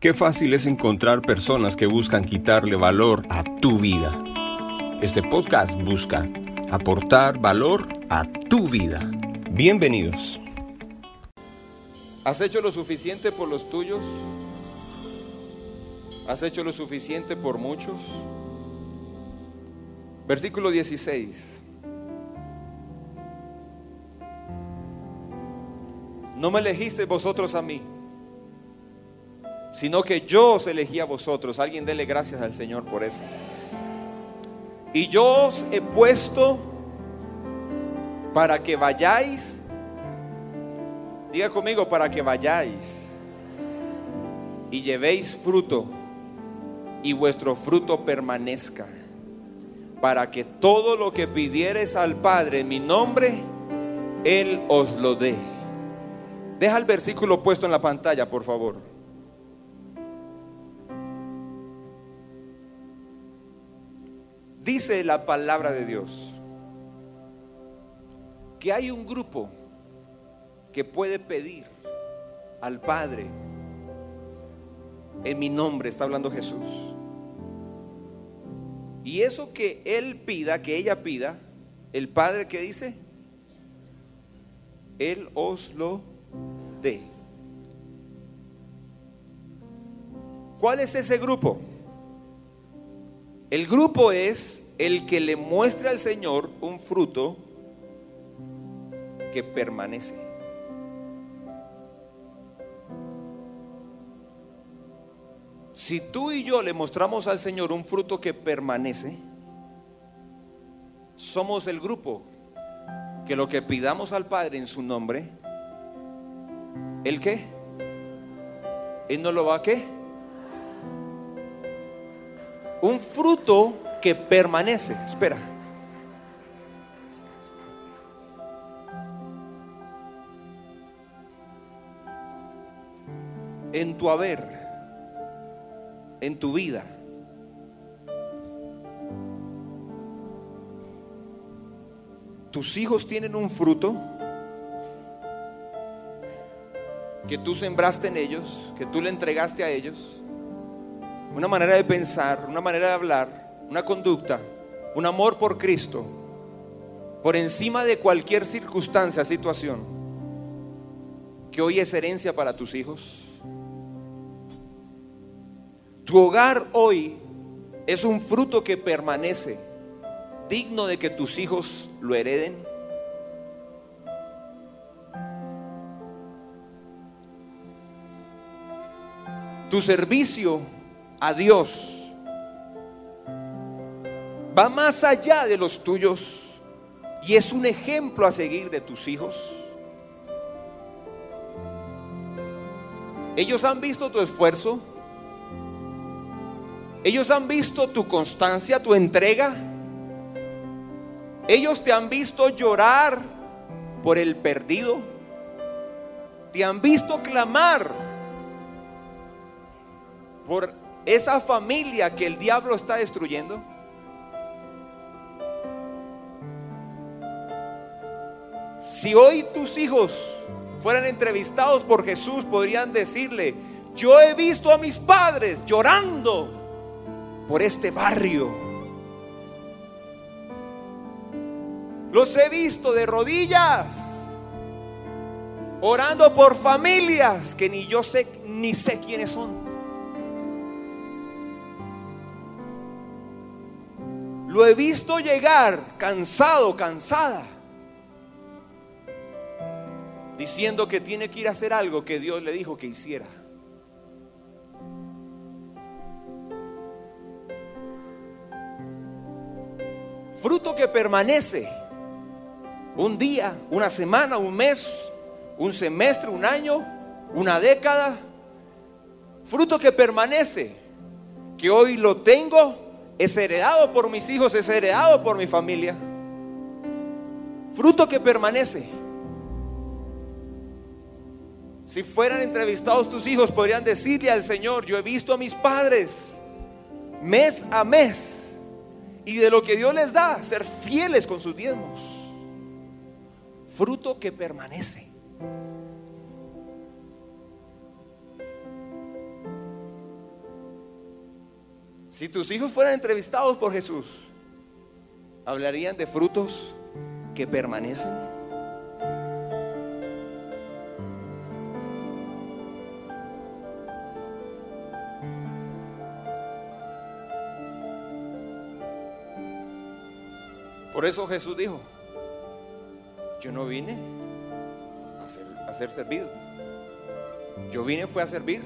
Qué fácil es encontrar personas que buscan quitarle valor a tu vida. Este podcast busca aportar valor a tu vida. Bienvenidos. ¿Has hecho lo suficiente por los tuyos? ¿Has hecho lo suficiente por muchos? Versículo 16. No me elegisteis vosotros a mí sino que yo os elegí a vosotros. Alguien dele gracias al Señor por eso. Y yo os he puesto para que vayáis. Diga conmigo, para que vayáis y llevéis fruto y vuestro fruto permanezca. Para que todo lo que pidiereis al Padre en mi nombre, Él os lo dé. Deja el versículo puesto en la pantalla, por favor. Dice la palabra de Dios que hay un grupo que puede pedir al Padre en mi nombre, está hablando Jesús. Y eso que Él pida, que ella pida, el Padre que dice, Él os lo dé. ¿Cuál es ese grupo? El grupo es el que le muestre al Señor un fruto que permanece. Si tú y yo le mostramos al Señor un fruto que permanece, somos el grupo que lo que pidamos al Padre en su nombre, ¿el qué? ¿Él no lo va a qué? Un fruto que permanece. Espera. En tu haber, en tu vida. Tus hijos tienen un fruto que tú sembraste en ellos, que tú le entregaste a ellos una manera de pensar, una manera de hablar, una conducta, un amor por Cristo, por encima de cualquier circunstancia, situación, que hoy es herencia para tus hijos. Tu hogar hoy es un fruto que permanece, digno de que tus hijos lo hereden. Tu servicio a Dios va más allá de los tuyos y es un ejemplo a seguir de tus hijos. Ellos han visto tu esfuerzo. Ellos han visto tu constancia, tu entrega. Ellos te han visto llorar por el perdido. Te han visto clamar por esa familia que el diablo está destruyendo? Si hoy tus hijos fueran entrevistados por Jesús, podrían decirle, yo he visto a mis padres llorando por este barrio. Los he visto de rodillas, orando por familias que ni yo sé ni sé quiénes son. Lo he visto llegar cansado, cansada, diciendo que tiene que ir a hacer algo que Dios le dijo que hiciera. Fruto que permanece un día, una semana, un mes, un semestre, un año, una década. Fruto que permanece, que hoy lo tengo es heredado por mis hijos, es heredado por mi familia. Fruto que permanece. Si fueran entrevistados tus hijos, podrían decirle al Señor, yo he visto a mis padres mes a mes y de lo que Dios les da, ser fieles con sus diezmos. Fruto que permanece. Si tus hijos fueran entrevistados por Jesús, ¿hablarían de frutos que permanecen? Por eso Jesús dijo, yo no vine a ser, a ser servido. Yo vine fue a servir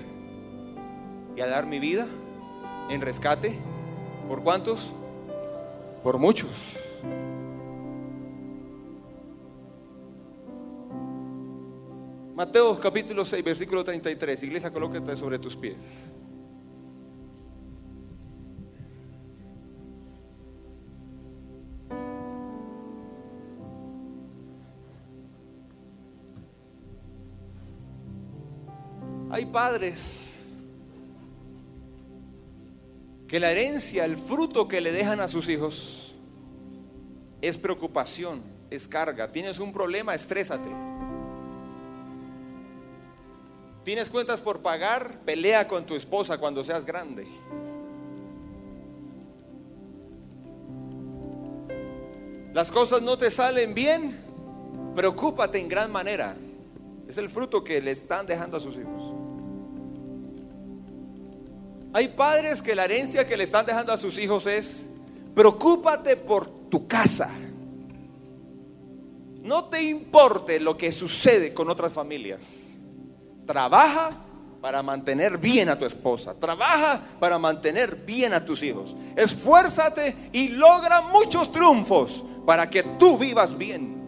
y a dar mi vida en rescate. ¿Por cuántos? Por muchos. Mateo capítulo 6, versículo 33. Iglesia, colócate sobre tus pies. Hay padres que la herencia, el fruto que le dejan a sus hijos es preocupación, es carga. Tienes un problema, estrésate. Tienes cuentas por pagar, pelea con tu esposa cuando seas grande. Las cosas no te salen bien, preocúpate en gran manera. Es el fruto que le están dejando a sus hijos. Hay padres que la herencia que le están dejando a sus hijos es, preocúpate por tu casa. No te importe lo que sucede con otras familias. Trabaja para mantener bien a tu esposa. Trabaja para mantener bien a tus hijos. Esfuérzate y logra muchos triunfos para que tú vivas bien.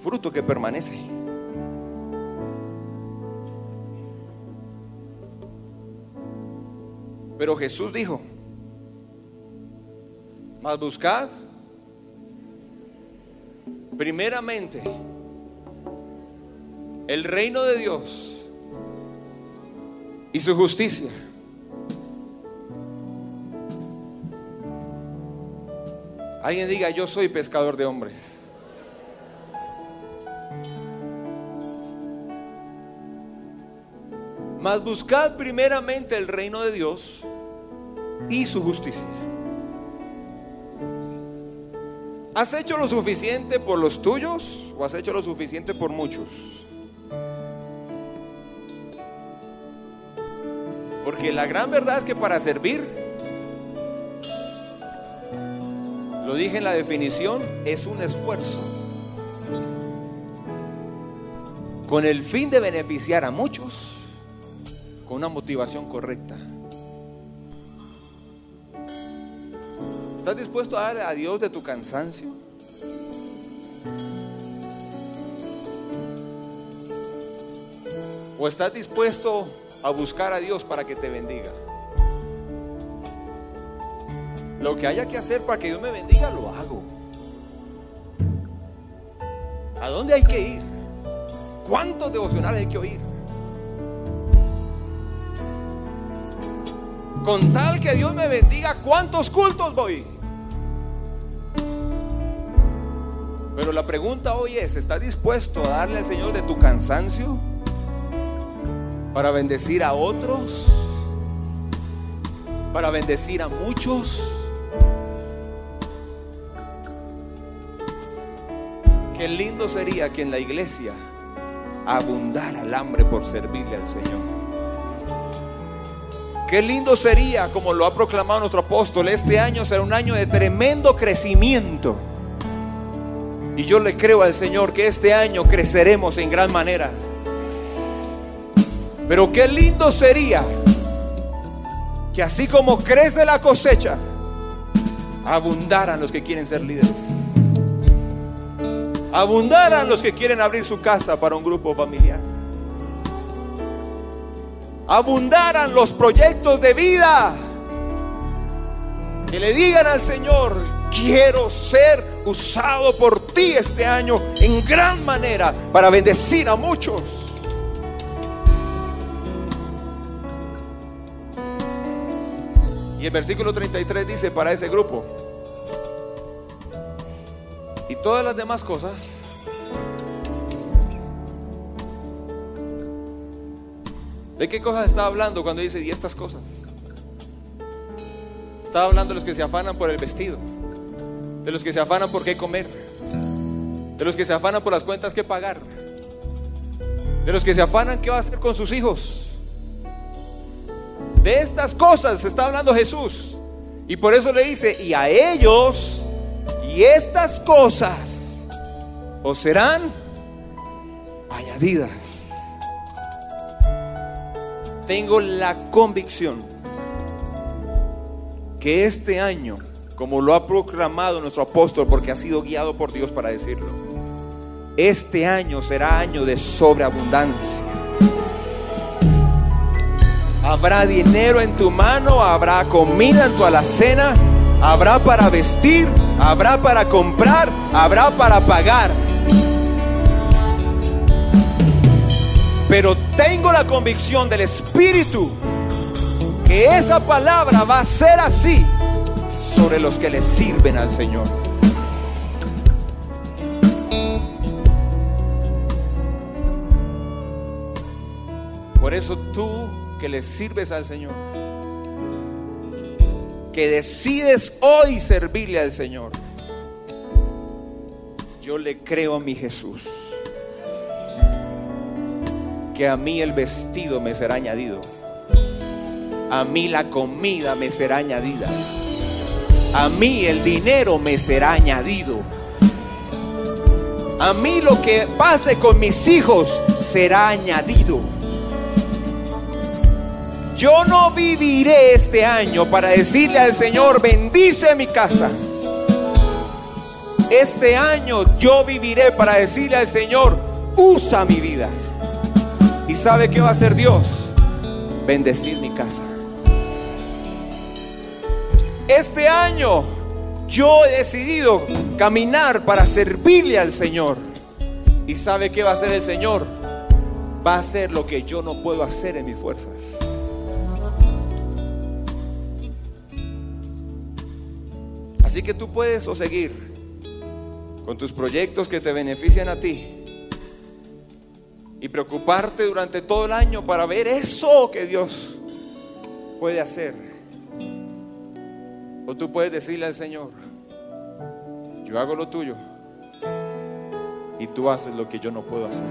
Fruto que permanece. Pero Jesús dijo, más buscad primeramente el reino de Dios y su justicia. Alguien diga, yo soy pescador de hombres. Mas buscad primeramente el reino de Dios y su justicia. ¿Has hecho lo suficiente por los tuyos o has hecho lo suficiente por muchos? Porque la gran verdad es que para servir, lo dije en la definición, es un esfuerzo. Con el fin de beneficiar a muchos con una motivación correcta. ¿Estás dispuesto a dar a Dios de tu cansancio? ¿O estás dispuesto a buscar a Dios para que te bendiga? Lo que haya que hacer para que Dios me bendiga, lo hago. ¿A dónde hay que ir? ¿Cuántos devocionales hay que oír? Con tal que Dios me bendiga, ¿cuántos cultos voy? Pero la pregunta hoy es, ¿estás dispuesto a darle al Señor de tu cansancio para bendecir a otros? Para bendecir a muchos? Qué lindo sería que en la iglesia abundara el hambre por servirle al Señor. Qué lindo sería, como lo ha proclamado nuestro apóstol, este año será un año de tremendo crecimiento. Y yo le creo al Señor que este año creceremos en gran manera. Pero qué lindo sería que así como crece la cosecha, abundaran los que quieren ser líderes. Abundaran los que quieren abrir su casa para un grupo familiar abundaran los proyectos de vida. Que le digan al Señor, quiero ser usado por ti este año en gran manera para bendecir a muchos. Y el versículo 33 dice para ese grupo, y todas las demás cosas ¿De qué cosas está hablando cuando dice y estas cosas? Estaba hablando de los que se afanan por el vestido, de los que se afanan por qué comer, de los que se afanan por las cuentas que pagar, de los que se afanan qué va a hacer con sus hijos. De estas cosas está hablando Jesús. Y por eso le dice, y a ellos, y estas cosas, os serán añadidas. Tengo la convicción que este año, como lo ha proclamado nuestro apóstol, porque ha sido guiado por Dios para decirlo, este año será año de sobreabundancia. Habrá dinero en tu mano, habrá comida en tu alacena, habrá para vestir, habrá para comprar, habrá para pagar. Pero tengo la convicción del Espíritu que esa palabra va a ser así sobre los que le sirven al Señor. Por eso tú que le sirves al Señor, que decides hoy servirle al Señor, yo le creo a mi Jesús, que a mí el vestido me será añadido, a mí la comida me será añadida, a mí el dinero me será añadido. A mí lo que pase con mis hijos será añadido. Yo no viviré este año para decirle al Señor, bendice mi casa. Este año yo viviré para decirle al Señor, usa mi vida. ¿Y sabe qué va a hacer Dios? Bendecir mi casa. Este año yo he decidido caminar para servirle al Señor. ¿Y sabe qué va a hacer el Señor? Va a hacer lo que yo no puedo hacer en mis fuerzas. Así que tú puedes o seguir con tus proyectos que te benefician a ti y preocuparte durante todo el año para ver eso que Dios puede hacer. O tú puedes decirle al Señor, yo hago lo tuyo y tú haces lo que yo no puedo hacer.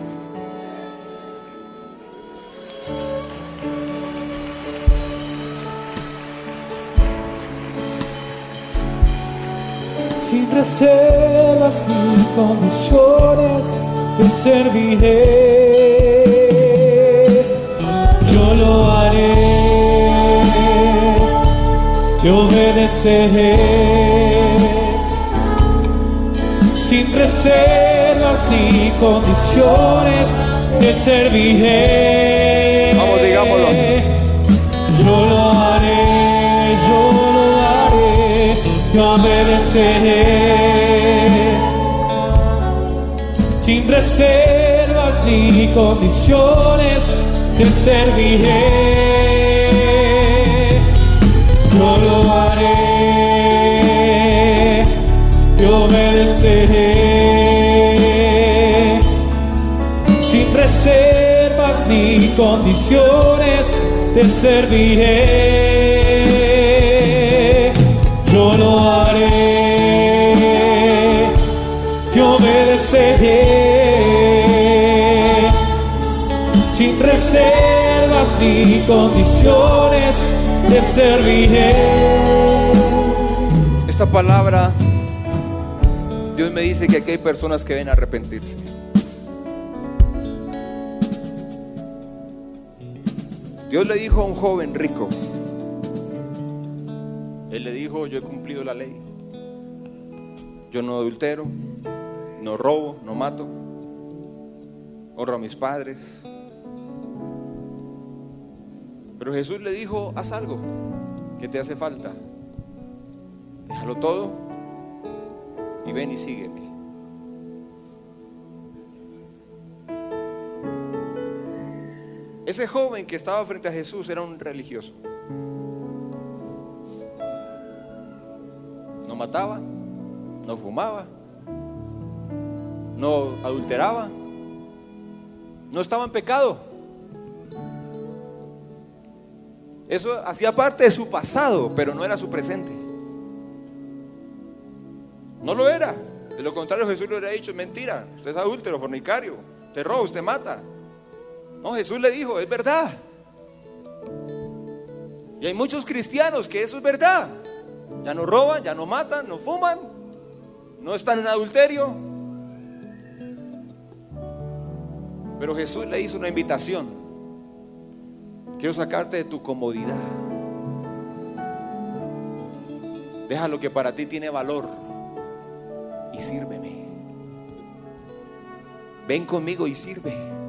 sin reservas ni condiciones te serviré. Sin reservas ni condiciones te serviré. Vamos, digámoslo. Yo lo haré, yo lo haré, te obedeceré. Sin reservas ni condiciones te serviré. Condiciones te serviré. Yo lo haré, te obedeceré. Sin reservas ni condiciones te serviré. Esta palabra, Dios me dice que aquí hay personas que ven a arrepentirse. Dios le dijo a un joven rico, Él le dijo, yo he cumplido la ley. Yo no adultero, no robo, no mato, honro a mis padres. Pero Jesús le dijo, haz algo que te hace falta. Déjalo todo y ven y sígueme. Ese joven que estaba frente a Jesús era un religioso. No mataba, no fumaba, no adulteraba, no estaba en pecado. Eso hacía parte de su pasado, pero no era su presente. No lo era. De lo contrario, Jesús le hubiera dicho, mentira, usted es adúltero, fornicario, te roba, usted mata. No, Jesús le dijo, es verdad. Y hay muchos cristianos que eso es verdad. Ya no roban, ya no matan, no fuman, no están en adulterio. Pero Jesús le hizo una invitación. Quiero sacarte de tu comodidad. Deja lo que para ti tiene valor y sírveme. Ven conmigo y sirve.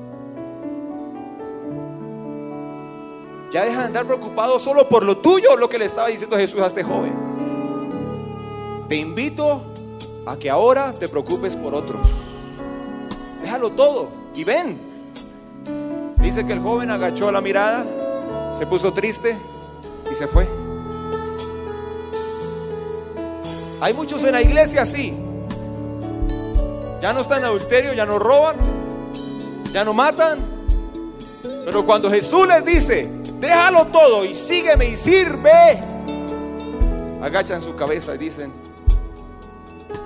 Ya deja de andar preocupado solo por lo tuyo, lo que le estaba diciendo Jesús a este joven. Te invito a que ahora te preocupes por otros. Déjalo todo y ven. Dice que el joven agachó la mirada, se puso triste y se fue. Hay muchos en la iglesia así. Ya no están en adulterio, ya no roban, ya no matan. Pero cuando Jesús les dice, déjalo todo y sígueme y sirve, agachan su cabeza y dicen,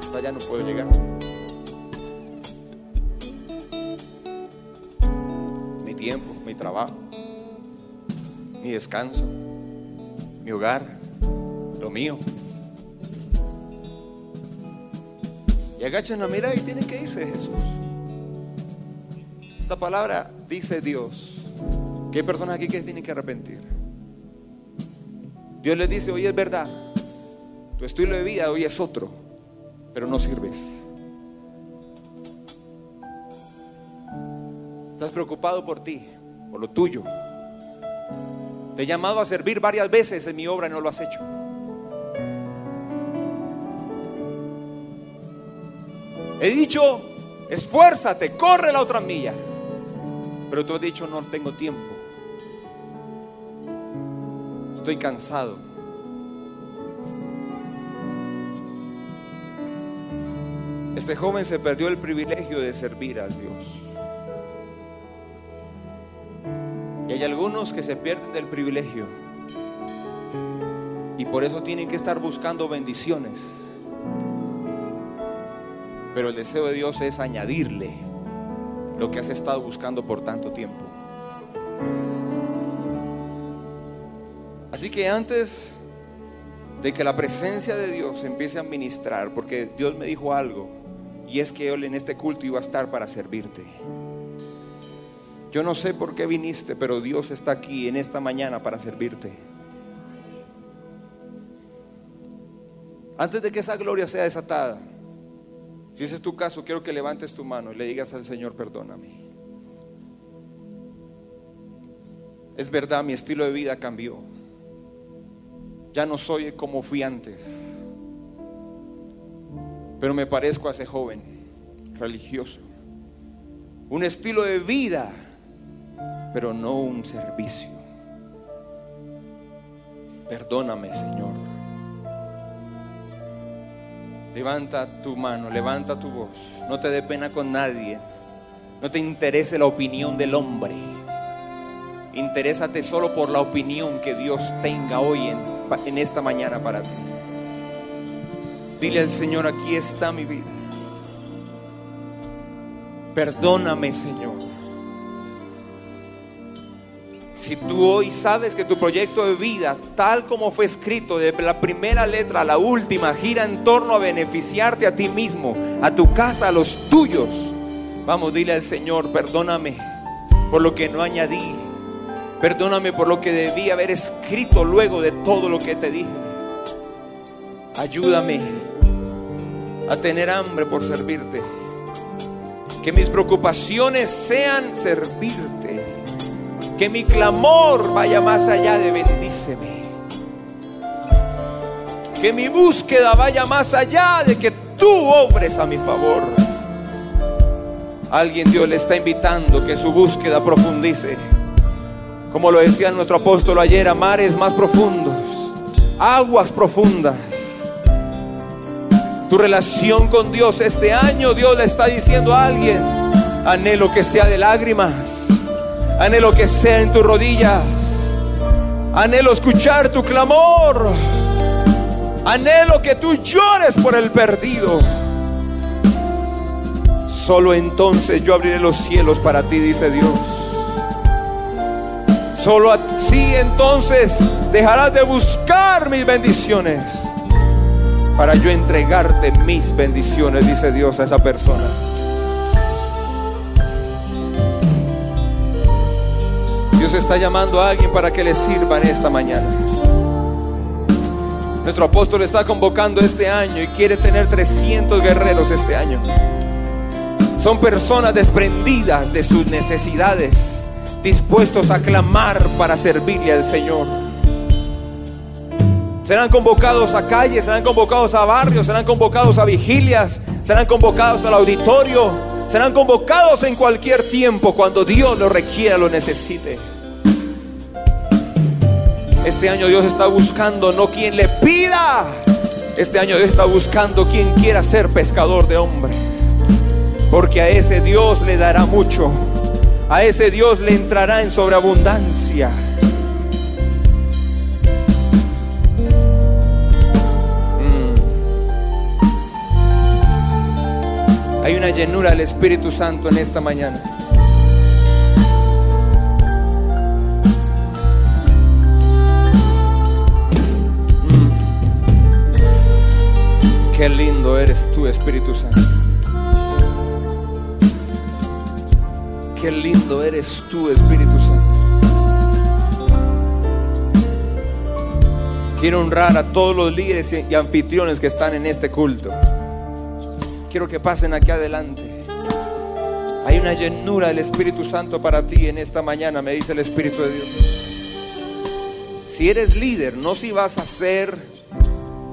hasta allá no puedo llegar. Mi tiempo, mi trabajo, mi descanso, mi hogar, lo mío. Y agachan la mirada y tienen que irse Jesús. Esta palabra dice Dios que hay personas aquí que tienen que arrepentir. Dios les dice, hoy es verdad, tu estilo de vida hoy es otro, pero no sirves. Estás preocupado por ti, por lo tuyo. Te he llamado a servir varias veces en mi obra y no lo has hecho. He dicho, esfuérzate, corre la otra milla. Pero tú has dicho, no tengo tiempo. Estoy cansado. Este joven se perdió el privilegio de servir a Dios. Y hay algunos que se pierden del privilegio. Y por eso tienen que estar buscando bendiciones. Pero el deseo de Dios es añadirle lo que has estado buscando por tanto tiempo. Así que antes de que la presencia de Dios empiece a ministrar, porque Dios me dijo algo, y es que Él en este culto iba a estar para servirte. Yo no sé por qué viniste, pero Dios está aquí en esta mañana para servirte. Antes de que esa gloria sea desatada, si ese es tu caso, quiero que levantes tu mano y le digas al Señor, perdóname. Es verdad, mi estilo de vida cambió. Ya no soy como fui antes. Pero me parezco a ese joven religioso. Un estilo de vida, pero no un servicio. Perdóname, Señor. Levanta tu mano, levanta tu voz. No te dé pena con nadie. No te interese la opinión del hombre. Interésate solo por la opinión que Dios tenga hoy en, en esta mañana para ti. Dile al Señor, aquí está mi vida. Perdóname, Señor. Si tú hoy sabes que tu proyecto de vida, tal como fue escrito de la primera letra a la última, gira en torno a beneficiarte a ti mismo, a tu casa, a los tuyos, vamos, dile al Señor, perdóname por lo que no añadí. Perdóname por lo que debí haber escrito luego de todo lo que te dije. Ayúdame a tener hambre por servirte. Que mis preocupaciones sean servirte. Que mi clamor vaya más allá de bendíceme. Que mi búsqueda vaya más allá de que tú obres a mi favor. Alguien Dios le está invitando que su búsqueda profundice. Como lo decía nuestro apóstol ayer, a mares más profundos, aguas profundas. Tu relación con Dios este año, Dios le está diciendo a alguien, anhelo que sea de lágrimas, anhelo que sea en tus rodillas, Anhelo escuchar tu clamor. Anhelo que tú llores por el perdido. Solo entonces yo abriré los cielos para ti, dice Dios. Solo así entonces dejarás de buscar mis bendiciones para yo entregarte mis bendiciones, dice Dios a esa persona. Dios está llamando a alguien para que le sirva en esta mañana. Nuestro apóstol está convocando este año y quiere tener 300 guerreros este año. Son personas desprendidas de sus necesidades, dispuestos a clamar para servirle al Señor. Serán convocados a calles, serán convocados a barrios, serán convocados a vigilias, serán convocados al auditorio, serán convocados en cualquier tiempo cuando Dios lo requiera, lo necesite. Este año Dios está buscando no quien le pida. Este año Dios está buscando quien quiera ser pescador de hombres. Porque a ese Dios le dará mucho. A ese Dios le entrará en sobreabundancia. Mm. Hay una llenura del Espíritu Santo en esta mañana. Qué lindo eres tú, Espíritu Santo. Qué lindo eres tú, Espíritu Santo. Quiero honrar a todos los líderes y anfitriones que están en este culto. Quiero que pasen aquí adelante. Hay una llenura del Espíritu Santo para ti en esta mañana, me dice el Espíritu de Dios. Si eres líder, no si vas a ser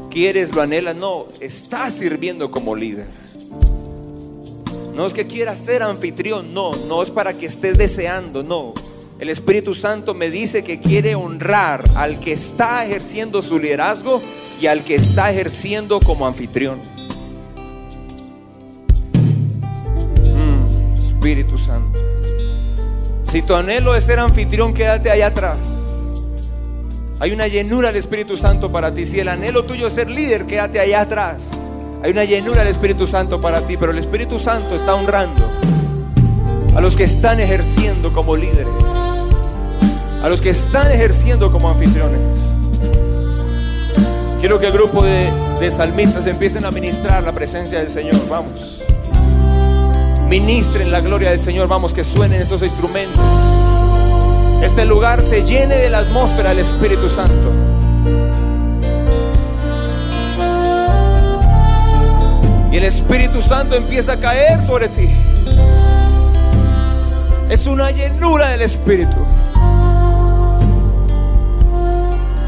quieres, lo anhelas, no, estás sirviendo como líder. No es que quieras ser anfitrión, no, no es para que estés deseando, no. El Espíritu Santo me dice que quiere honrar al que está ejerciendo su liderazgo y al que está ejerciendo como anfitrión. Mm, Espíritu Santo. Si tu anhelo es ser anfitrión, quédate allá atrás. Hay una llenura del Espíritu Santo para ti. Si el anhelo tuyo es ser líder, quédate allá atrás. Hay una llenura del Espíritu Santo para ti, pero el Espíritu Santo está honrando a los que están ejerciendo como líderes, a los que están ejerciendo como anfitriones. Quiero que el grupo de, salmistas empiecen a ministrar la presencia del Señor. Vamos. Ministren la gloria del Señor. Vamos, que suenen esos instrumentos este lugar se llene de la atmósfera del Espíritu Santo. El Espíritu Santo empieza a caer sobre ti. Es una llenura del Espíritu.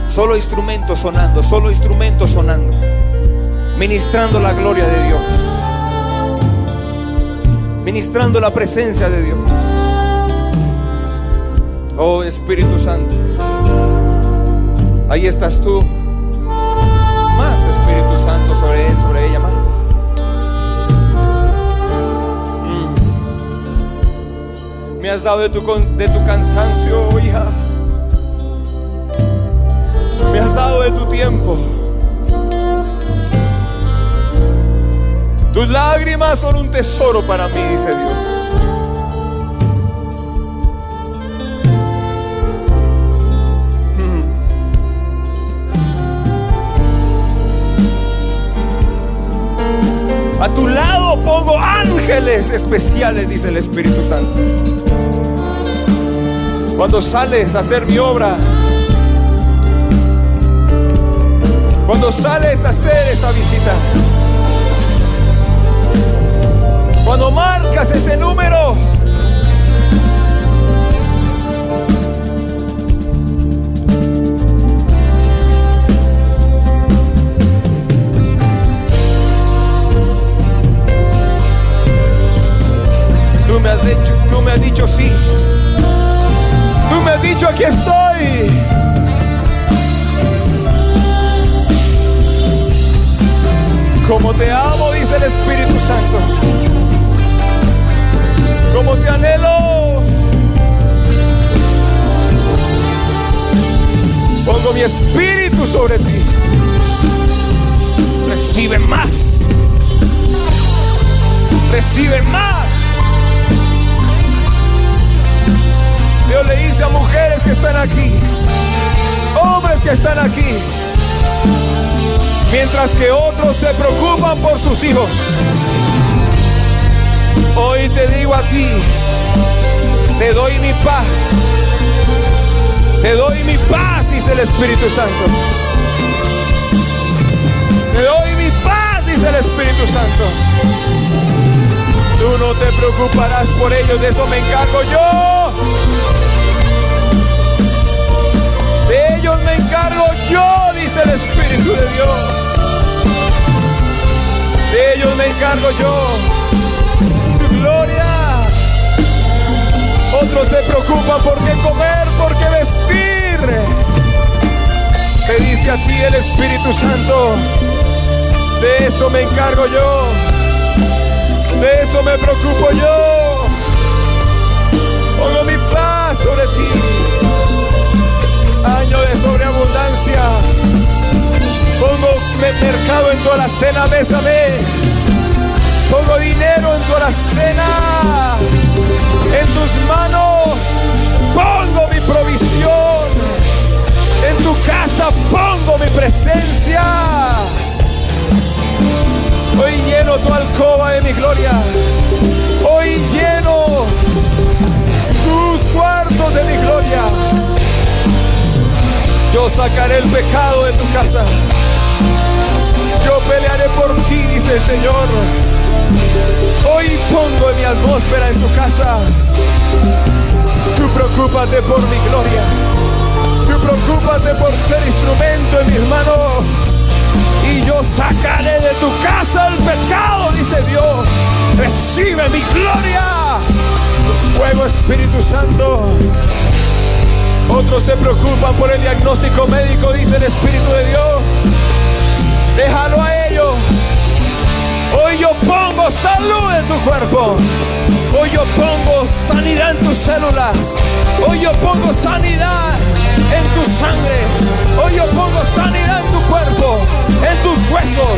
Solo instrumentos sonando, solo instrumentos sonando. Ministrando la gloria de Dios. Ministrando la presencia de Dios. Oh Espíritu Santo, ahí estás tú. Más Espíritu Santo sobre él, sobre ella más. Me has dado de tu, de tu cansancio, hija. Me has dado de tu tiempo. Tus lágrimas son un tesoro para mí, dice Dios. A tu lado pongo ángeles especiales, dice el Espíritu Santo. Cuando sales a hacer mi obra, cuando sales a hacer esa visita, cuando marcas ese número, Tú me has dicho, tú me has dicho sí. Me dicho aquí estoy. Como te amo, dice el Espíritu Santo. Como te anhelo. pongo mi espíritu sobre ti. Recibe más. Recibe más. Dios le dice a mujeres que están aquí, hombres que están aquí, mientras que otros se preocupan por sus hijos. Hoy te digo a ti, te doy mi paz. Te doy mi paz, dice el Espíritu Santo. Te doy mi paz, dice el Espíritu Santo. Tú no te preocuparás por ellos, de eso me encargo yo. Encargo yo, dice el Espíritu de Dios. De ellos me encargo yo. Tu gloria. Otros se preocupan por qué comer, por qué vestir. Te dice a ti el Espíritu Santo. De eso me encargo yo. De eso me preocupo yo. Pongo mi paz sobre ti. Año de sobreabundancia. Pongo mercado en toda la cena mes a mes. Pongo dinero en toda la cena. En tus manos pongo mi provisión. En tu casa pongo mi presencia. Hoy lleno tu alcoba de mi gloria. Hoy lleno tus cuartos de mi gloria. Yo sacaré el pecado de tu casa. Yo pelearé por ti, dice el Señor. Hoy pongo mi atmósfera en tu casa. Tú preocúpate por mi gloria. Tú preocúpate por ser instrumento en mis manos. Y yo sacaré de tu casa el pecado, dice Dios. Recibe mi gloria. Fuego Espíritu Santo. Otros se preocupan por el diagnóstico médico, dice el Espíritu de Dios. Déjalo a ellos. Hoy yo pongo salud en tu cuerpo. Hoy yo pongo sanidad en tus células. Hoy yo pongo sanidad en tu sangre. Hoy yo pongo sanidad en tu cuerpo, en tus huesos,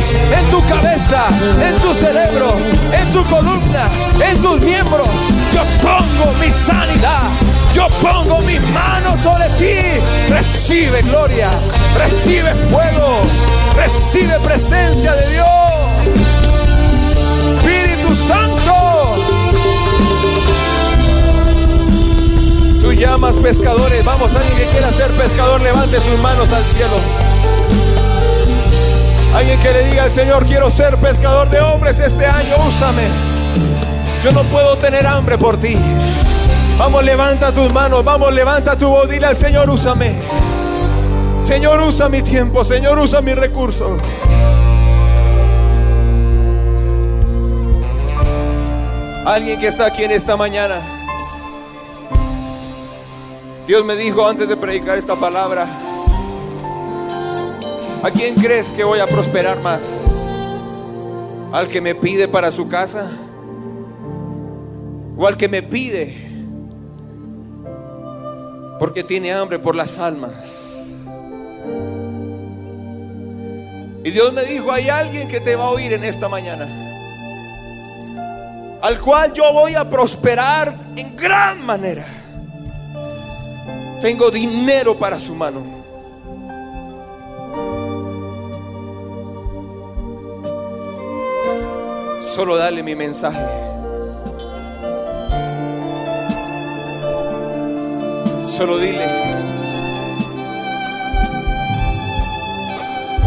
cabeza, en tu cerebro, en tu columna, en tus miembros. Yo pongo mi sanidad. Yo pongo mis manos sobre ti. Recibe gloria. Recibe fuego. Recibe presencia de Dios. Espíritu Santo. Tú llamas pescadores. Vamos, alguien que quiera ser pescador, levante sus manos al cielo. Alguien que le diga al Señor, quiero ser pescador de hombres este año, úsame. Yo no puedo tener hambre por ti. Vamos, levanta tus manos, vamos, levanta tu voz, dile al Señor, úsame. Señor, usa mi tiempo, Señor, usa mis recursos. Alguien que está aquí en esta mañana. Dios me dijo antes de predicar esta palabra, ¿a quién crees que voy a prosperar más? ¿Al que me pide para su casa? ¿O al que me pide porque tiene hambre por las almas? Y Dios me dijo, hay alguien que te va a oír en esta mañana al cual yo voy a prosperar en gran manera. Tengo dinero para su mano. Solo dale mi mensaje. Solo dile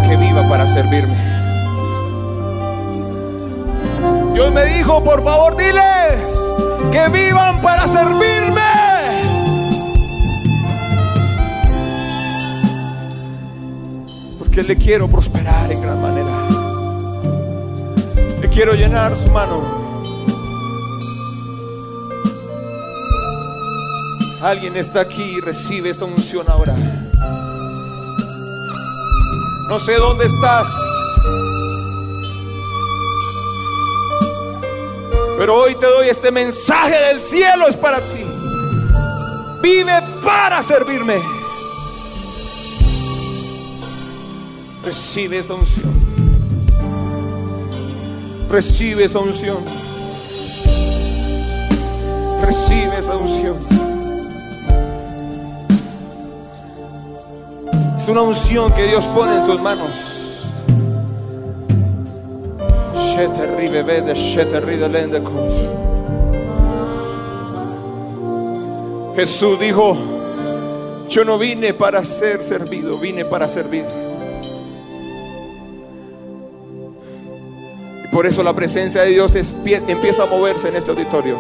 que viva para servirme. Dios me dijo, por favor, diles que vivan para servirme. Porque le quiero prosperar en gran manera. Quiero llenar su mano. Alguien está aquí y recibe esa unción ahora. No sé dónde estás. Pero hoy te doy este mensaje del cielo, es para ti. Vive para servirme. Recibe esa unción. Recibe esa unción. Recibe esa unción. Es una unción que Dios pone en tus manos. Jesús dijo, yo no vine para ser servido, vine para servir. Por eso la presencia de Dios empieza a moverse en este auditorio.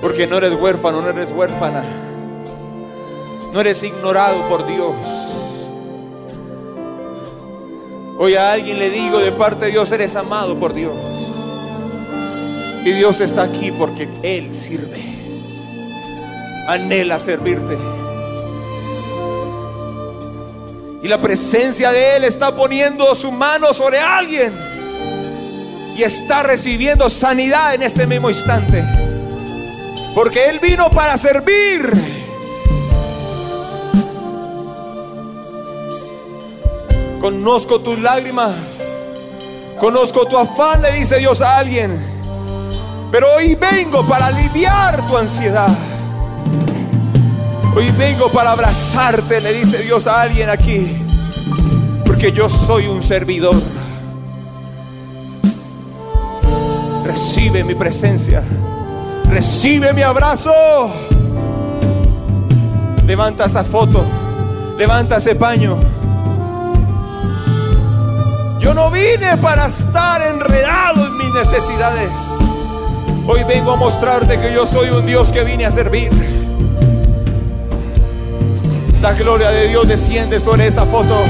Porque no eres huérfano, no eres huérfana. No eres ignorado por Dios. Hoy a alguien le digo de parte de Dios, eres amado por Dios. Y Dios está aquí porque Él sirve anhela servirte. Y la presencia de Él está poniendo su mano sobre alguien. Y está recibiendo sanidad en este mismo instante. Porque Él vino para servir. Conozco tus lágrimas. Conozco tu afán, le dice Dios a alguien. Pero hoy vengo para aliviar tu ansiedad. Hoy vengo para abrazarte, le dice Dios a alguien aquí. Porque yo soy un servidor. Recibe mi presencia. Recibe mi abrazo. Levanta esa foto. Levanta ese paño. Yo no vine para estar enredado en mis necesidades. Hoy vengo a mostrarte que yo soy un Dios que vine a servir. La gloria de Dios desciende sobre esa foto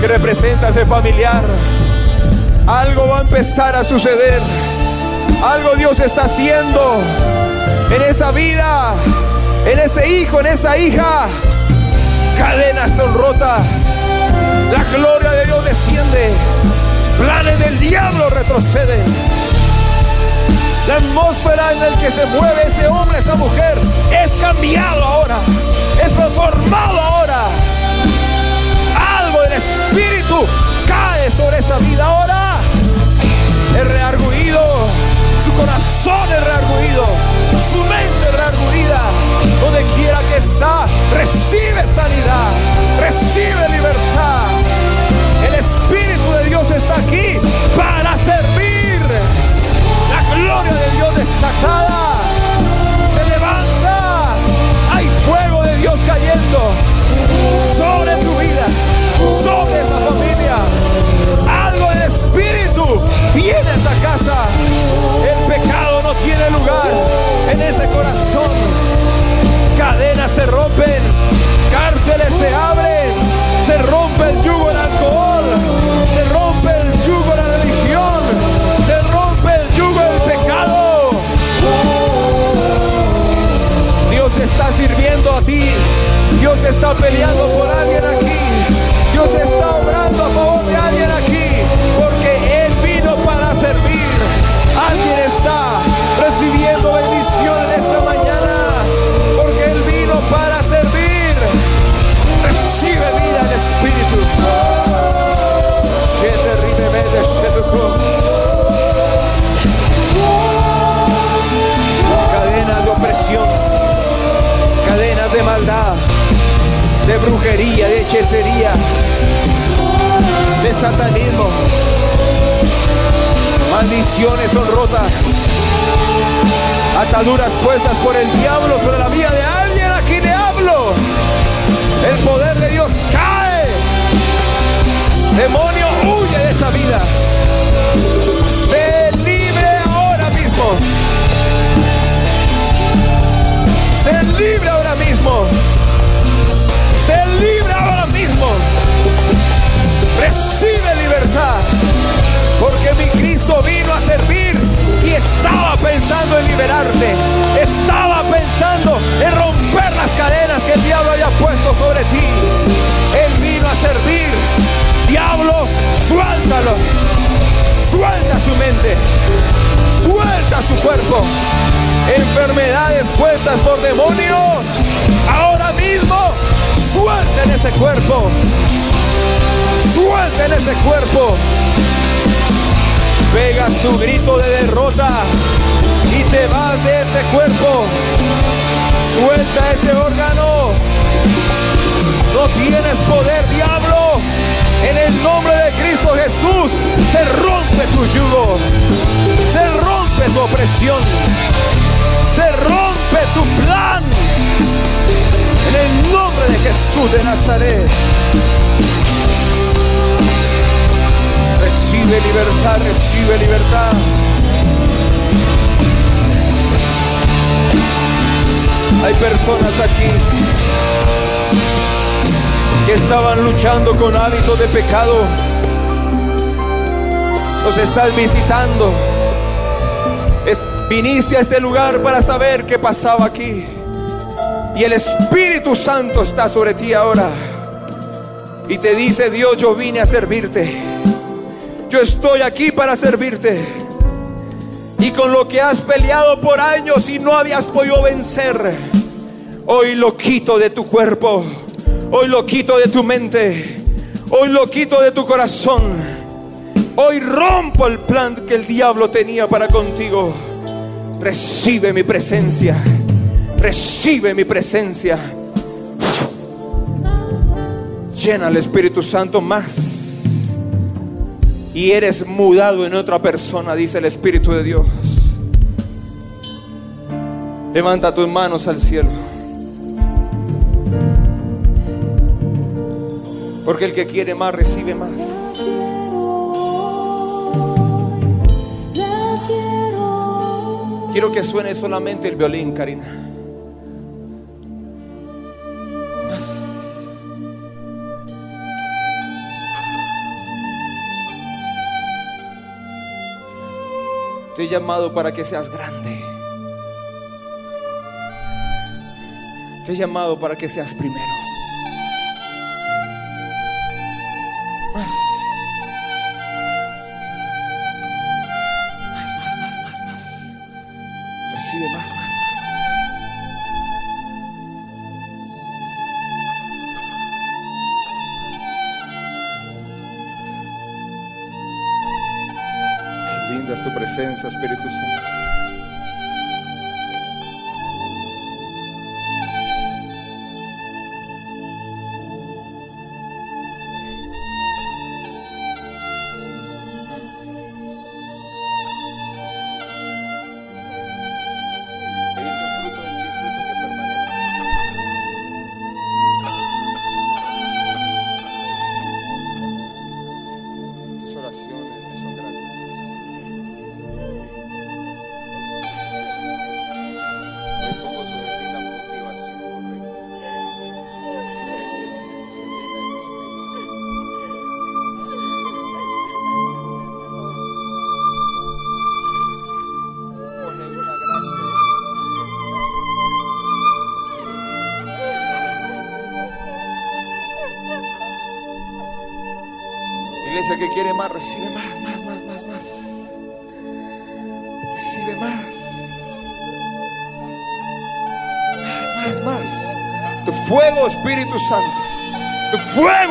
que representa a ese familiar. Algo va a empezar a suceder. Algo Dios está haciendo en esa vida, en ese hijo, en esa hija. Cadenas son rotas. La gloria de Dios desciende. Planes del diablo retroceden. La atmósfera en la que se mueve ese hombre, esa mujer, es cambiado ahora transformado ahora. Algo del Espíritu cae sobre esa vida ahora. Es rearguido, su corazón es rearguido, su mente es rearguida. Donde quiera que está, recibe sanidad, recibe libertad. El Espíritu de Dios está aquí para servir. La gloria de Dios desatada sobre tu vida, sobre esa familia. Algo del Espíritu viene a esa casa. El pecado no tiene lugar en ese corazón. Cadenas se rompen, cárceles se abren, se rompe está peleando por alguien aquí. Dios está hechicería, de satanismo. Maldiciones son rotas. Ataduras puestas por el diablo sobre la vida de alguien. Aquí le hablo. El poder de Dios cae. Demonio huye de esa vida. Recibe libertad. Porque mi Cristo vino a servir y estaba pensando en liberarte. Estaba pensando en romper las cadenas que el diablo había puesto sobre ti. Él vino a servir. Diablo, suéltalo. Suelta su mente. Suelta su cuerpo. Enfermedades puestas por demonios. Ahora mismo suelten ese cuerpo. Ese cuerpo. Pegas tu grito de derrota y te vas de ese cuerpo. Suelta ese órgano. No tienes poder, diablo. En el nombre de Cristo Jesús se rompe tu yugo. Se rompe tu opresión. Se rompe tu plan. En el nombre de Jesús de Nazaret. Recibe libertad, recibe libertad. Hay personas aquí que estaban luchando con hábitos de pecado. Los estás visitando. viniste a este lugar para saber qué pasaba aquí. Y el Espíritu Santo está sobre ti ahora. Y te dice, Dios, yo vine a servirte. Yo estoy aquí para servirte. Y con lo que has peleado por años y no habías podido vencer, hoy lo quito de tu cuerpo. Hoy lo quito de tu mente. Hoy lo quito de tu corazón. Hoy rompo el plan que el diablo tenía para contigo. Recibe mi presencia. Recibe mi presencia. Llena al Espíritu Santo más. Y eres mudado en otra persona, dice el Espíritu de Dios. Levanta tus manos al cielo. Porque el que quiere más recibe más. Quiero que suene solamente el violín, Karina. Te he llamado para que seas grande. Te he llamado para que seas primero. Es tu presencia, Espíritu Santo.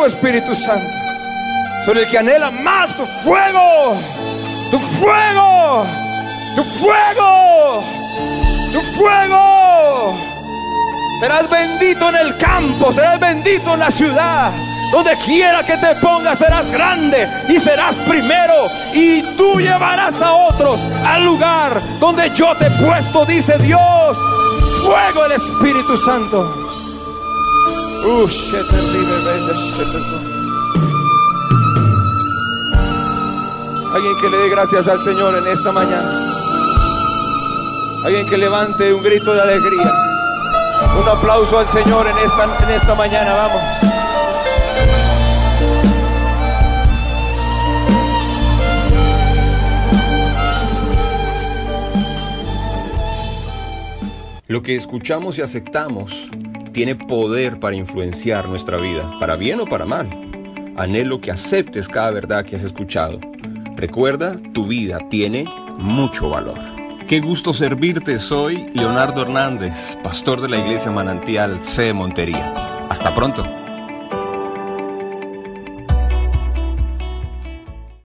Espíritu Santo. Sobre el que anhela más tu fuego. Tu fuego. Tu fuego. Tu fuego. Serás bendito en el campo, serás bendito en la ciudad. Donde quiera que te pongas serás grande y serás primero. Y tú llevarás a otros al lugar donde yo te he puesto, dice Dios. Fuego el Espíritu Santo. Alguien que le dé gracias al Señor en esta mañana. Alguien que levante un grito de alegría. Un aplauso al Señor en esta, en esta mañana, vamos. Lo que escuchamos y aceptamos tiene poder para influenciar nuestra vida, para bien o para mal. Anhelo que aceptes cada verdad que has escuchado. Recuerda, tu vida tiene mucho valor. Qué gusto servirte, soy Leonardo Hernández, pastor de la iglesia Manantial C. Montería. Hasta pronto.